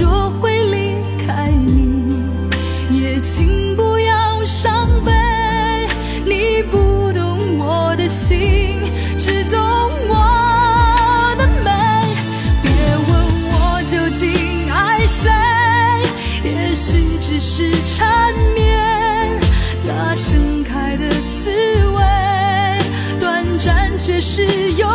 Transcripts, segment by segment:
若会离开你，也请不要伤悲。你不懂我的心，只懂我的美。别问我究竟爱谁，也许只是缠绵，那盛开的滋味，短暂却是永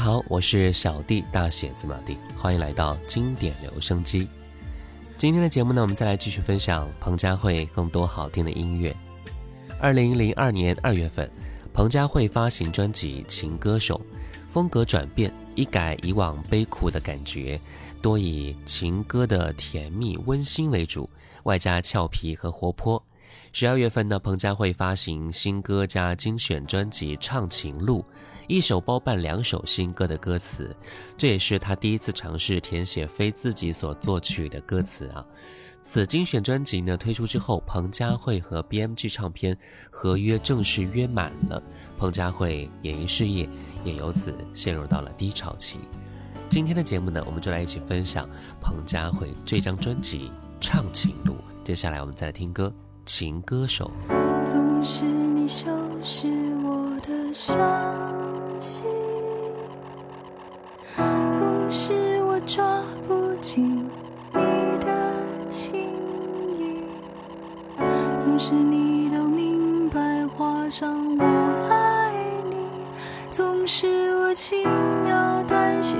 好，我是小弟大写字母弟，欢迎来到经典留声机。今天的节目呢，我们再来继续分享彭佳慧更多好听的音乐。二零零二年二月份，彭佳慧发行专辑《情歌手》，风格转变，一改以往悲苦的感觉，多以情歌的甜蜜温馨为主，外加俏皮和活泼。十二月份呢，彭佳慧发行新歌加精选专辑《唱情路》，一手包办两首新歌的歌词，这也是他第一次尝试填写非自己所作曲的歌词啊。此精选专辑呢推出之后，彭佳慧和 BMG 唱片合约正式约满了，彭佳慧演艺事业也由此陷入到了低潮期。今天的节目呢，我们就来一起分享彭佳慧这张专辑《唱情路》。接下来我们再来听歌，《情歌手》。总是你收拾我的伤心，总是我抓不紧你的情意，总是你都明白画上我爱你，总是我轻描淡写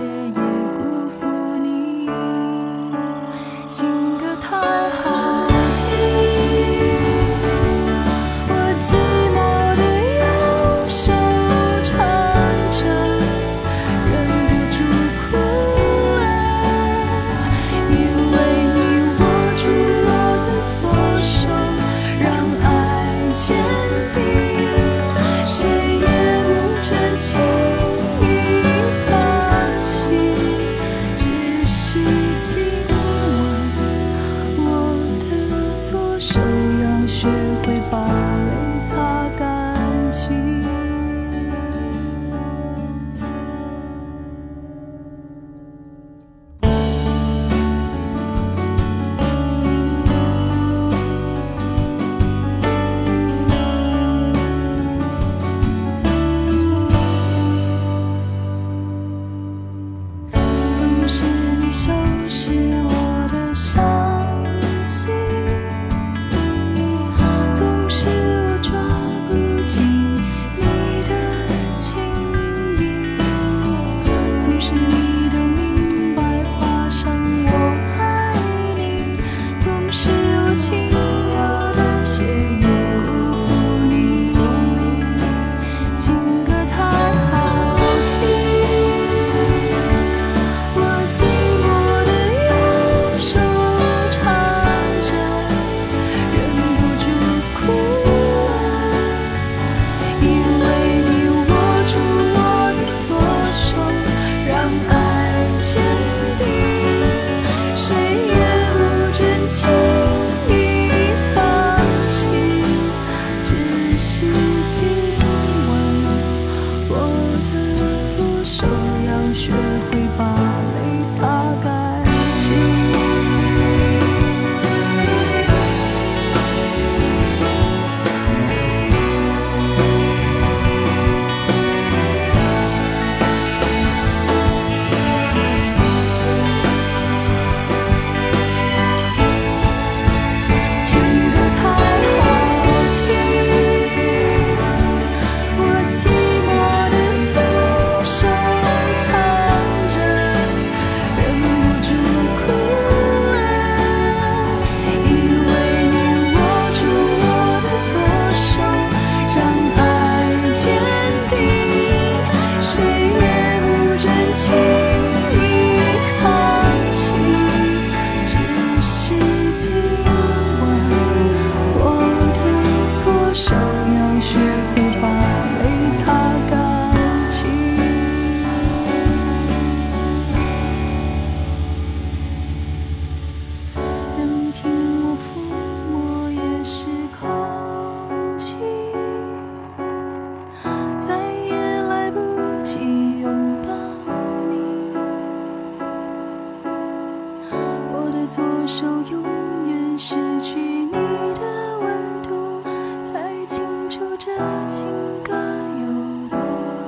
失去你的温度，才清楚这情歌有多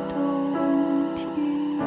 动听。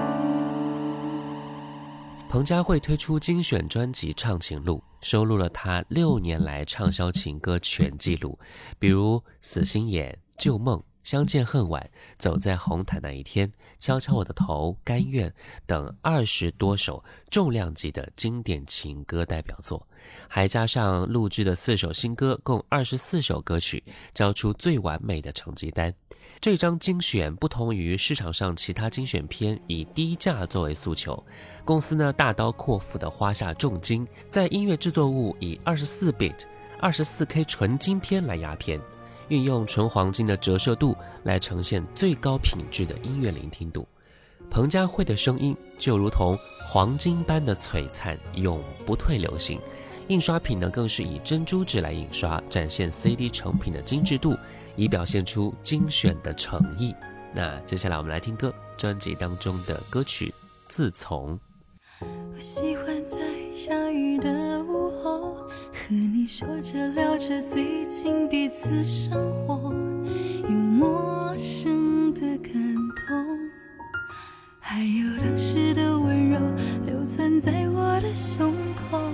彭佳慧推出精选专辑《唱情路》，收录了她六年来畅销情歌全记录，比如《死心眼》《旧梦》《相见恨晚》《走在红毯那一天》《敲敲我的头》《甘愿》等二十多首重量级的经典情歌代表作，还加上录制的四首新歌，共二十四首歌曲，交出最完美的成绩单。这张精选不同于市场上其他精选片以低价作为诉求，公司呢大刀阔斧地花下重金，在音乐制作物以二十四 bit、二十四 K 纯金片来压片，运用纯黄金的折射度来呈现最高品质的音乐聆听度。彭佳慧的声音就如同黄金般的璀璨，永不退流行。印刷品呢，更是以珍珠纸来印刷，展现 CD 成品的精致度，以表现出精选的诚意。那接下来我们来听歌，专辑当中的歌曲《自从》。我喜欢在下雨的午后，和你说着聊着最近彼此生活，有陌生的感动，还有当时的温柔流窜在我的胸口。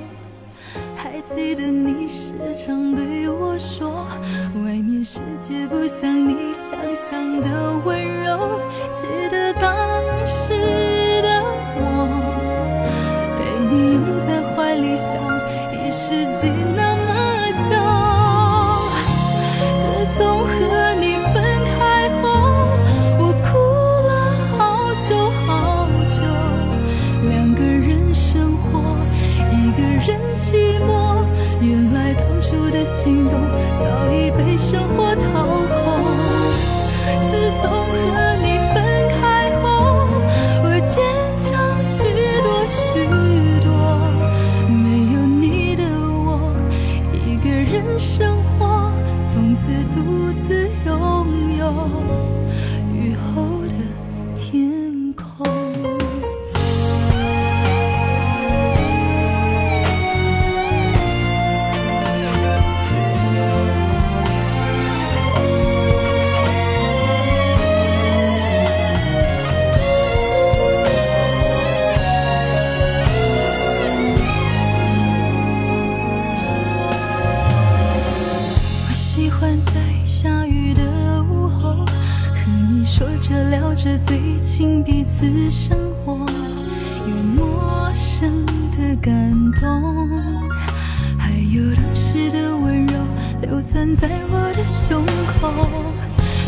记得你时常对我说，外面世界不像你想象的温柔。记得当时的我，被你拥在怀里想一世纪那么久。自从和心动早已被生活掏空。自从和次生活有陌生的感动还有当时的温柔留存在我的胸口。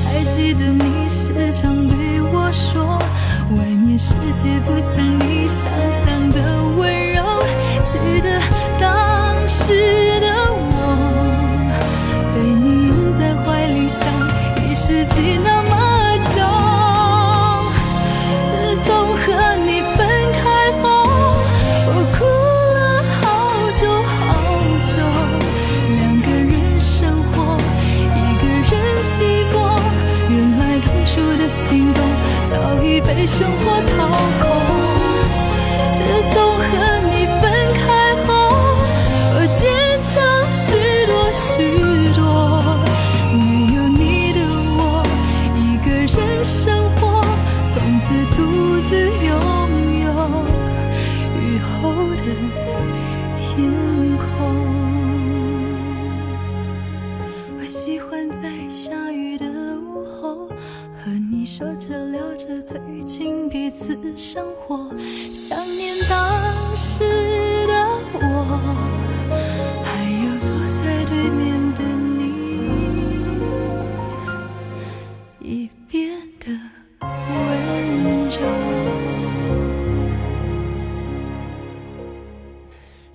还记得你时常对我说外面世界不像你想象的温柔记得当时的我被你拥在怀里像一世纪那么被生活掏空自从和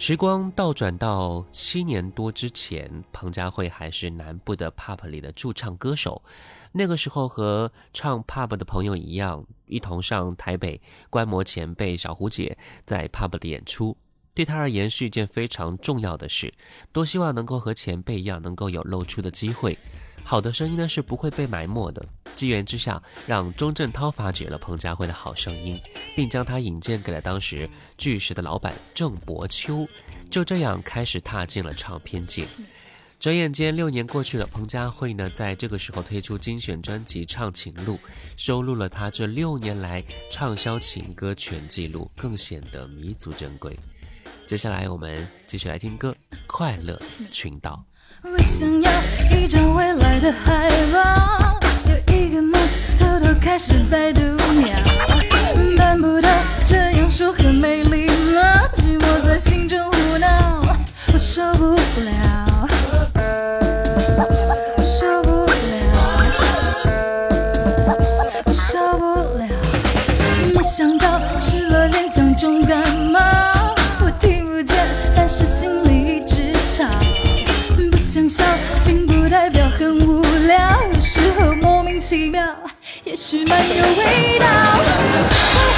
时光倒转到七年多之前，彭佳慧还是南部的 pub 里的驻唱歌手。那个时候和唱 pub 的朋友一样，一同上台北观摩前辈小胡姐在 pub 的演出，对她而言是一件非常重要的事。多希望能够和前辈一样，能够有露出的机会。好的声音呢是不会被埋没的。机缘之下，让钟镇涛发掘了彭佳慧的好声音，并将她引荐给了当时巨石的老板郑伯秋，就这样开始踏进了唱片界。转眼间六年过去了，彭佳慧呢在这个时候推出精选专辑《唱情路》，收录了她这六年来畅销情歌全记录，更显得弥足珍贵。接下来我们继续来听歌，《快乐群岛》。我想要一张未来的海报，有一个梦偷偷开始在读秒，办不到这样说很美丽吗？寂寞在心中胡闹，我受不了，我受不了，我受不了。没想到失了联想中感冒，我听不见，但是心笑并不代表很无聊有时候莫名其妙也许蛮有味道。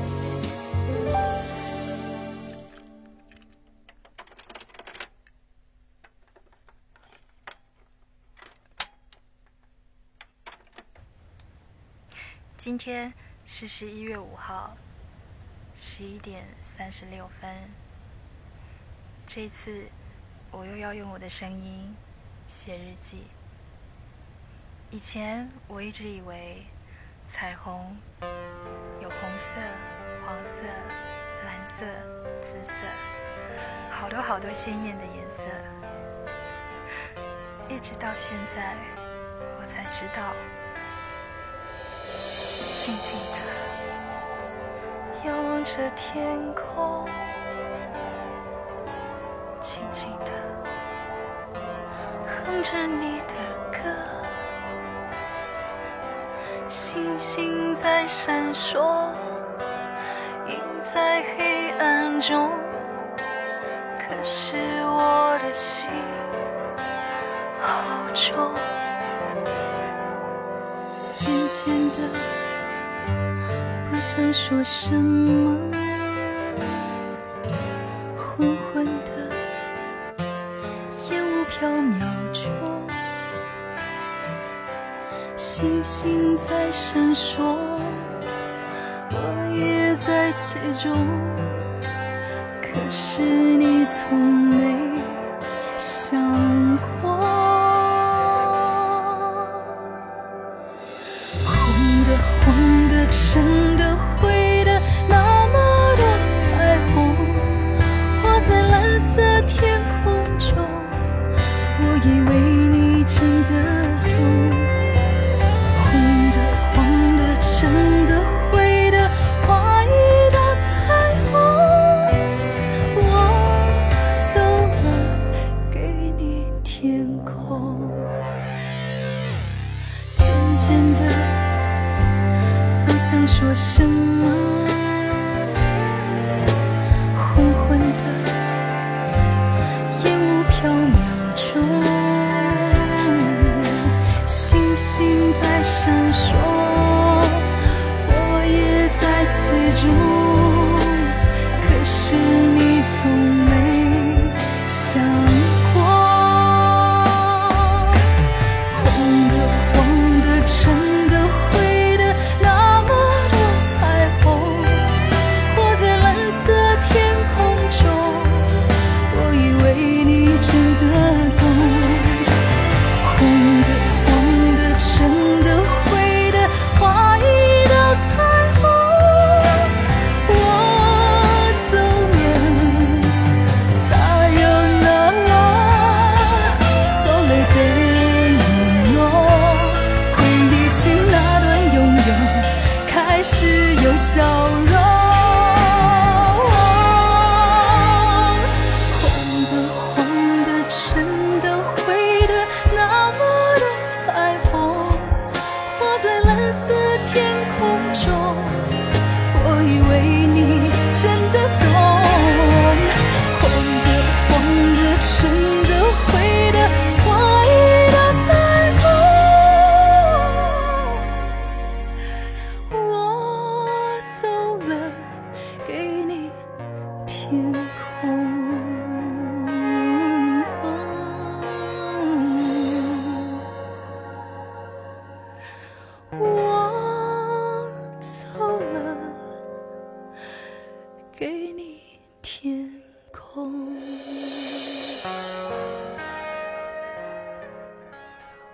今天是十一月五号，十一点三十六分。这次我又要用我的声音写日记。以前我一直以为彩虹有红色、黄色、蓝色、紫色，好多好多鲜艳的颜色。一直到现在，我才知道。静静的仰望着天空，静静的哼着你的歌，星星在闪烁，映在黑暗中。可是我的心好重。渐渐的，想说什么，昏昏的，烟雾飘渺中，星星在闪烁，我也在其中，可是你从天空。渐渐的，不想说什么，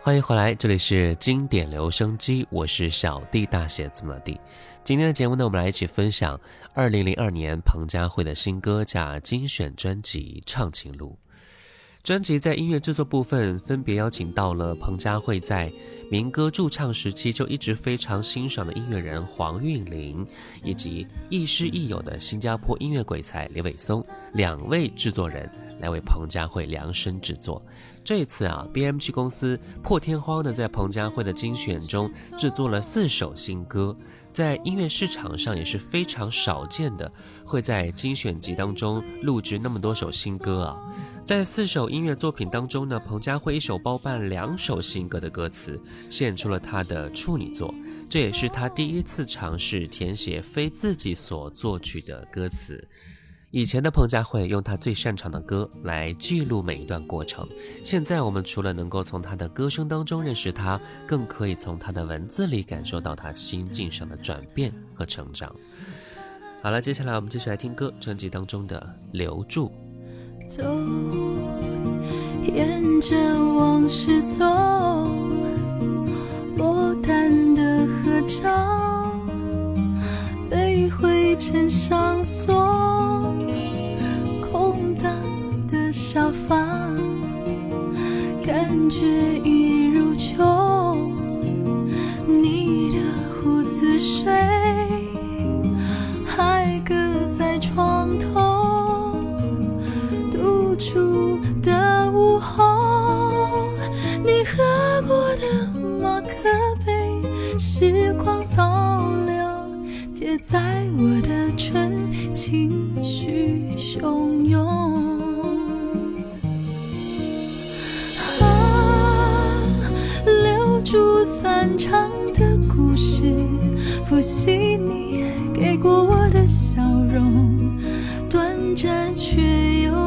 欢迎回来，这里是经典留声机，我是小弟大写字母的弟。今天的节目呢，我们来一起分享二零零二年彭佳慧的新歌加精选专辑《唱情路》。专辑在音乐制作部分分别邀请到了彭佳慧在民歌驻唱时期就一直非常欣赏的音乐人黄韵玲，以及亦师亦友的新加坡音乐鬼才李伟松两位制作人来为彭佳慧量身制作。这次啊，BMG 公司破天荒的在彭佳慧的精选中制作了四首新歌，在音乐市场上也是非常少见的，会在精选集当中录制那么多首新歌啊。在四首音乐作品当中呢，彭佳慧一手包办两首新歌的歌词，献出了她的处女作，这也是她第一次尝试填写非自己所作曲的歌词。以前的彭佳慧用她最擅长的歌来记录每一段过程，现在我们除了能够从她的歌声当中认识她，更可以从她的文字里感受到她心境上的转变和成长。好了，接下来我们继续来听歌，专辑当中的《留住》。走，沿着往事走，落单的合照，被灰尘上锁，马克杯，时光倒流，贴在我的唇，情绪汹涌。啊，留住散场的故事，复习你给过我的笑容。短暂却又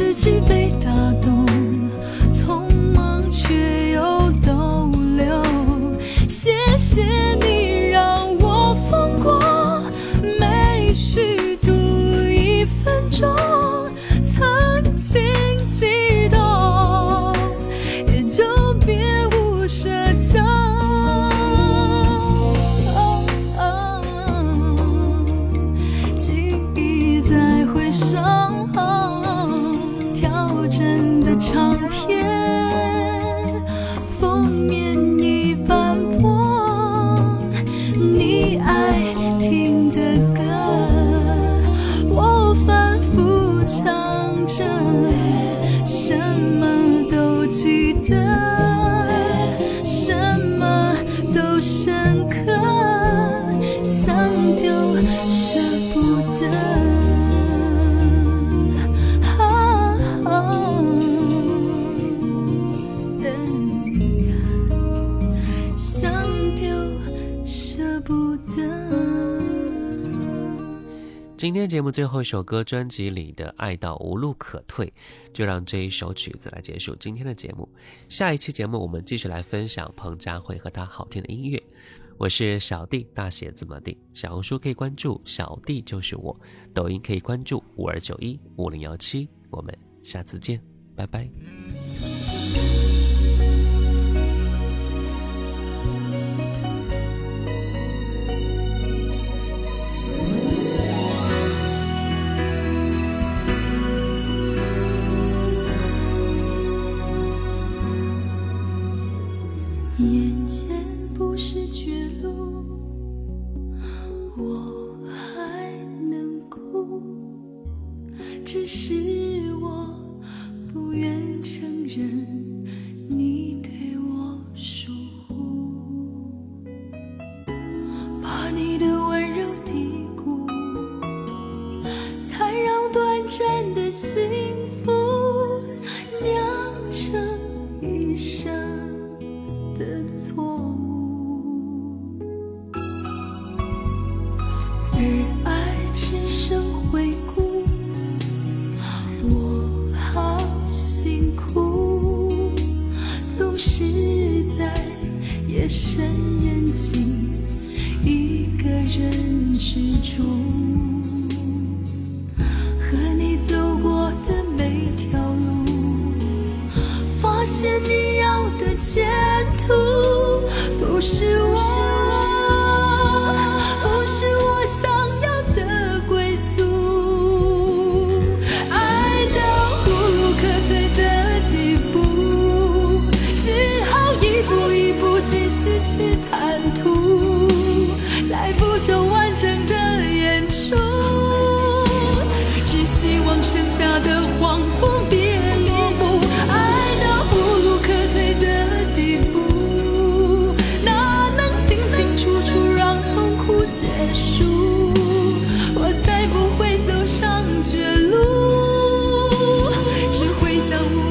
自己被唱片。今天节目最后一首歌，专辑里的《爱到无路可退》，就让这一首曲子来结束今天的节目。下一期节目我们继续来分享彭佳慧和她好听的音乐。我是小弟，大写怎么地？小红书可以关注小弟就是我，抖音可以关注五二九一五零幺七。我们下次见，拜拜。是相互